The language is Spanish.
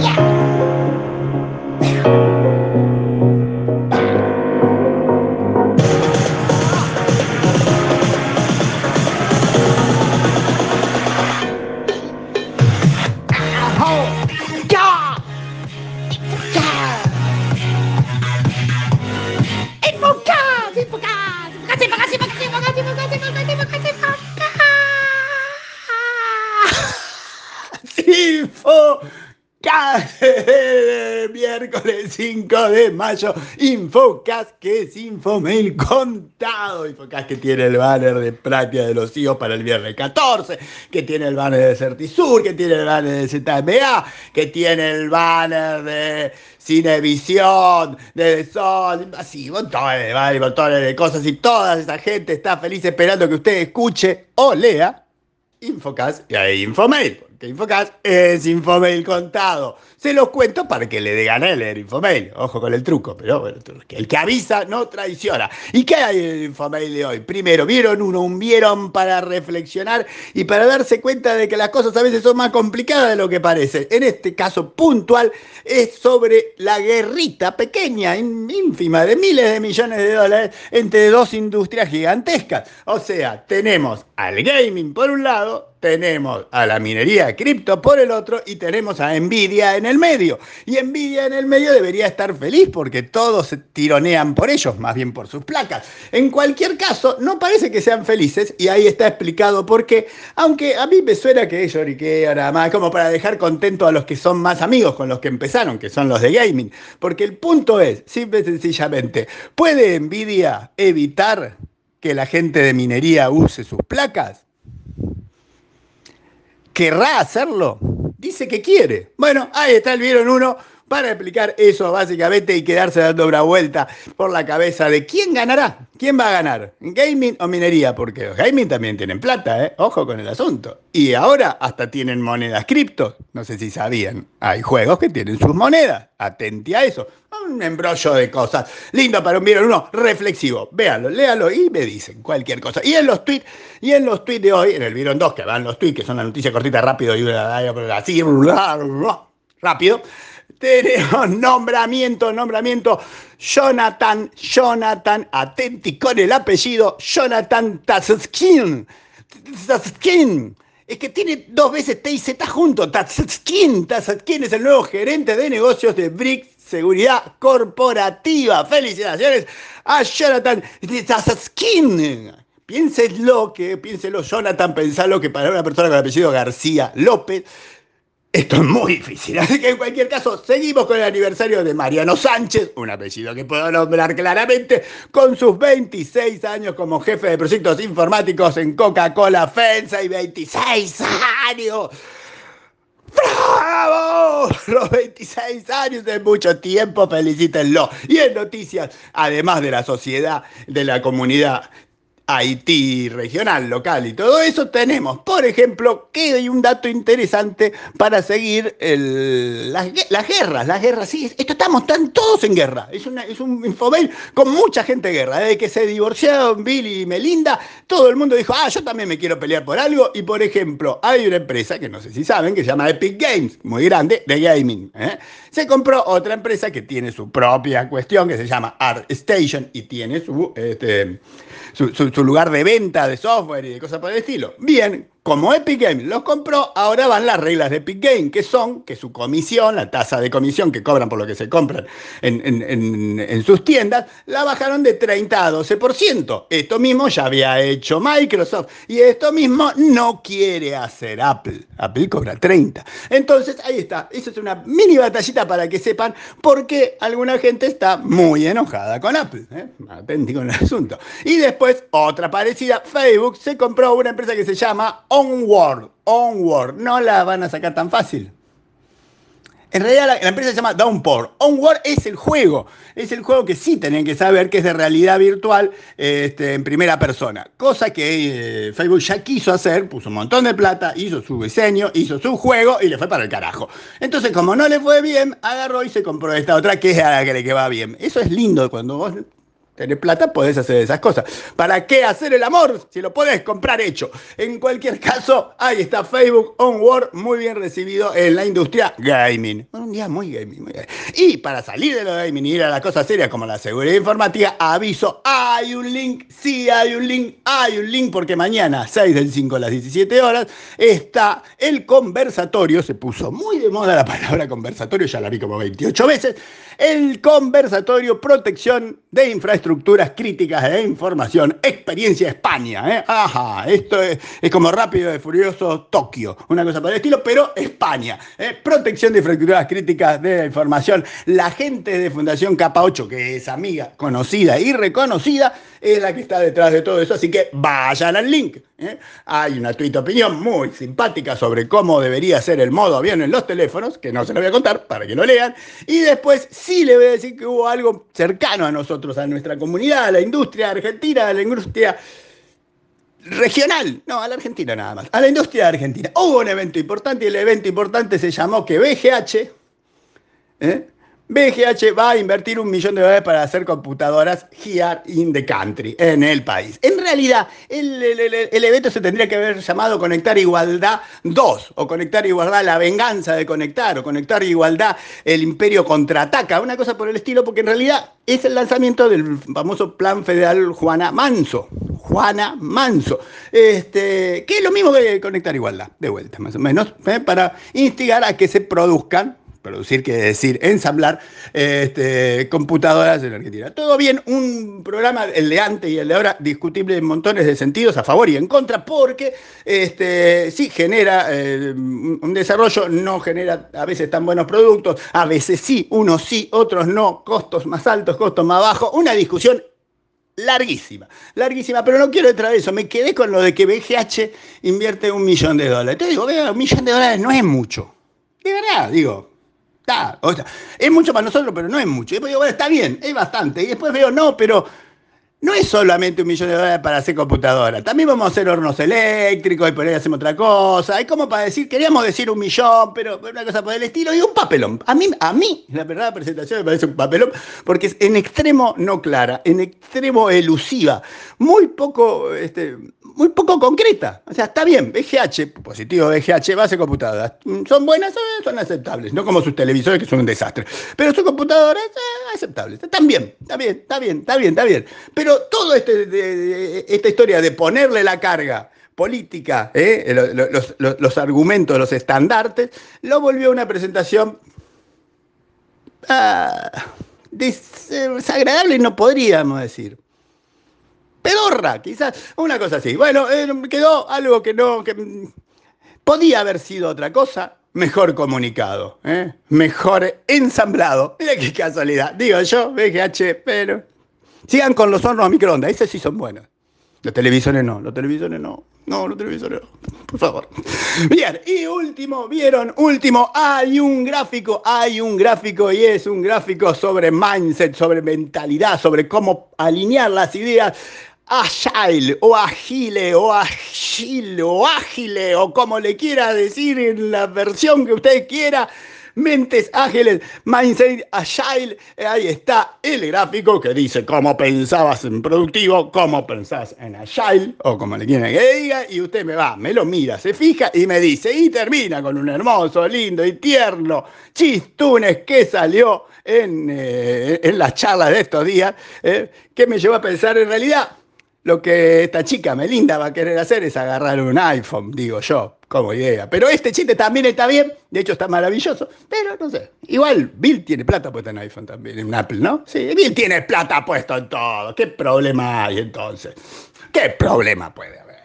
Yeah. Miércoles 5 de mayo, Infocast, que es Infomail contado. Infocast que tiene el banner de práctica de los hijos para el viernes 14, que tiene el banner de Certisur, que tiene el banner de ZMA, que tiene el banner de Cinevisión, de Sol, así, montones de montones de cosas. Y toda esa gente está feliz esperando que usted escuche o lea Infocast y Infomail que Infocast es Infomail contado. Se los cuento para que le dé ganas de leer Infomail. Ojo con el truco, pero bueno, el que avisa no traiciona. ¿Y qué hay en Infomail de hoy? Primero, vieron uno, un vieron para reflexionar y para darse cuenta de que las cosas a veces son más complicadas de lo que parece. En este caso puntual es sobre la guerrita pequeña, ínfima, de miles de millones de dólares entre dos industrias gigantescas. O sea, tenemos al gaming por un lado tenemos a la minería cripto por el otro y tenemos a Nvidia en el medio. Y Nvidia en el medio debería estar feliz porque todos se tironean por ellos, más bien por sus placas. En cualquier caso, no parece que sean felices y ahí está explicado por qué, aunque a mí me suena que es lloriqueo nada más, como para dejar contento a los que son más amigos con los que empezaron, que son los de gaming. Porque el punto es, simple y sencillamente, ¿puede Nvidia evitar que la gente de minería use sus placas? ¿Querrá hacerlo? Dice que quiere. Bueno, ahí está el vieron uno para explicar eso básicamente y quedarse dando una vuelta por la cabeza de quién ganará, quién va a ganar, gaming o minería, porque los gaming también tienen plata, ¿eh? ojo con el asunto. Y ahora hasta tienen monedas cripto, no sé si sabían, hay juegos que tienen sus monedas, atenti a eso, un embrollo de cosas, lindo para un vieron uno, reflexivo, véanlo, léalo y me dicen cualquier cosa. Y en los tweets, y en los tweets de hoy, en el vieron 2, que van los tweets, que son la noticia cortita rápido y así, rápido, tenemos nombramiento, nombramiento. Jonathan, Jonathan, atenti con el apellido, Jonathan Tatskin. Tatskin. Es que tiene dos veces T y Z junto. Tatskin, Tatskin es el nuevo gerente de negocios de BRICS Seguridad Corporativa. Felicitaciones a Jonathan Tatskin. Piénselo que, piénselo, Jonathan, pensalo que para una persona con el apellido García López esto es muy difícil, así que en cualquier caso, seguimos con el aniversario de Mariano Sánchez, un apellido que puedo nombrar claramente, con sus 26 años como jefe de proyectos informáticos en Coca-Cola FENSA y 26 años. ¡Bravo! Los 26 años de mucho tiempo, felicítenlo. Y en noticias, además de la sociedad, de la comunidad Haití regional, local y todo eso, tenemos, por ejemplo, que hay un dato interesante para seguir las, guerras. Las guerras, sí, esto estamos tan todos en guerra. Es, un infomail con mucha gente en guerra. Desde que se divorciaron Billy y Melinda, todo el mundo dijo, ah, yo también me quiero pelear por algo. Y por ejemplo, hay una empresa, que no sé si saben, que se llama Epic Games, muy grande, de gaming. ¿eh? Se compró otra empresa que tiene su propia cuestión, que se llama ArtStation y tiene su... Este, su, lugar de venta de software y de cosas por el estilo. Bien, como Epic Games los compró, ahora van las reglas de Epic Games, que son que su comisión, la tasa de comisión que cobran por lo que se compran en, sus tiendas, la bajaron de 30 a 12%. Esto mismo ya había hecho Microsoft y esto mismo no quiere hacer Apple. Apple cobra 30. Entonces, ahí está. Eso es una mini batallita para que sepan por qué alguna gente está muy enojada con Apple. ¿eh? con el asunto. Y después, otra parecida, Facebook se compró una empresa que se llama Onward, Onward, no la van a sacar tan fácil. En realidad la, empresa se llama Downpour. Onward es el juego. Es el juego que sí tienen que saber que es de realidad virtual este, en primera persona. Cosa que eh, Facebook ya quiso hacer, puso un montón de plata, hizo su diseño, hizo su juego y le fue para el carajo. Entonces, como no le fue bien, agarró y se compró esta otra que es la que le va bien. Eso es lindo cuando vos tenés plata, podés hacer esas cosas. ¿Para qué hacer el amor si lo podés comprar hecho? En cualquier caso, ahí está Facebook Onward, muy bien recibido en la industria gaming. Un día muy gaming, muy gaming. Y para salir de lo gaming y ir a las cosas serias como la seguridad informática, aviso, hay un link, sí hay un link, hay un link, porque mañana, 6 del 5 a las 17 horas, está el conversatorio, se puso muy de moda la palabra conversatorio, ya la vi como 28 veces, el conversatorio protección de infraestructuras críticas de información, experiencia España. ¿eh? Ajá, esto es, como rápido y furioso Tokio, una cosa por el estilo, pero España. ¿eh? Protección de infraestructuras críticas de información. La gente de Fundación Capa 8, que es amiga, conocida y reconocida, es la que está detrás de todo eso, así que vayan al link. ¿eh? Hay una tweet opinión muy simpática sobre cómo debería ser el modo avión en los teléfonos, que no se lo voy a contar para que lo lean, y después sí le voy a decir que hubo algo cercano a nosotros, a nuestra comunidad, a la industria argentina, a la industria regional, no, a la Argentina nada más, a la industria argentina. Hubo un evento importante y el evento importante se llamó que BGH. BGH va a invertir un millón de dólares para hacer computadoras here in the country, en el país. En realidad, el, evento se tendría que haber llamado Conectar Igualdad 2, o Conectar Igualdad La Venganza de Conectar, o Conectar Igualdad El Imperio Contraataca, una cosa por el estilo, porque en realidad es el lanzamiento del famoso Plan Federal Juana Manso. Juana Manso, este, que es lo mismo que Conectar Igualdad, de vuelta más o menos, ¿eh? para instigar a que se produzcan producir quiere decir ensamblar este, computadoras en Argentina. Todo bien, un programa, el de antes y el de ahora, discutible en montones de sentidos, a favor y en contra, porque este, sí genera eh, un desarrollo, no genera a veces tan buenos productos, a veces sí, unos sí, otros no, costos más altos, costos más bajos, una discusión larguísima, larguísima, pero no quiero entrar en eso, me quedé con lo de que BGH invierte un millón de dólares. Te digo, un millón de dólares no es mucho. De verdad, digo, es mucho para nosotros, pero no es mucho. Y después digo, bueno, está bien, es bastante. Y después veo, no, pero no es solamente un millón de dólares para hacer computadora. También vamos a hacer hornos eléctricos y por ahí hacemos otra cosa. Es como para decir, queríamos decir un millón, pero una cosa por el estilo y un papelón. A mí, a mí la verdad, presentación me parece un papelón porque es en extremo no clara, en extremo elusiva, muy poco, este, muy poco concreta. O sea, está bien, VGH, positivo VGH, base computadoras. ¿Son buenas? Son aceptables. No como sus televisores que son un desastre. Pero sus computadoras, eh, aceptables. Están bien, está bien, está bien, está bien, está bien. Pero pero toda este, esta historia de ponerle la carga política, ¿eh? los, argumentos, los estandartes, lo volvió una presentación ah, desagradable, no podríamos decir. Pedorra, quizás, una cosa así. Bueno, eh, quedó algo que no, que podía haber sido otra cosa, mejor comunicado, ¿eh? mejor ensamblado. Mira qué casualidad. Digo yo, VGH, pero Sigan con los hornos a microondas, esos sí son buenos. Los televisores no, los televisores no. No, los televisores no, por favor. Bien, y último, vieron, último, hay un gráfico, hay un gráfico y es un gráfico sobre mindset, sobre mentalidad, sobre cómo alinear las ideas agile o agile o agile o ágile o como le quiera decir en la versión que usted quiera Mentes ágiles, Mindset Agile. Ahí está el gráfico que dice cómo pensabas en productivo, cómo pensás en Agile, o como le quieran que diga, y usted me va, me lo mira, se fija y me dice, y termina con un hermoso, lindo y tierno chistunes que salió en, eh, en las charlas de estos días, eh, que me llevó a pensar en realidad lo que esta chica Melinda va a querer hacer es agarrar un iPhone, digo yo, como idea. Pero este chiste también está bien, de hecho está maravilloso, pero no sé. Igual Bill tiene plata puesta en iPhone también, en Apple, ¿no? Sí, Bill tiene plata puesto en todo. ¿Qué problema hay entonces? ¿Qué problema puede haber?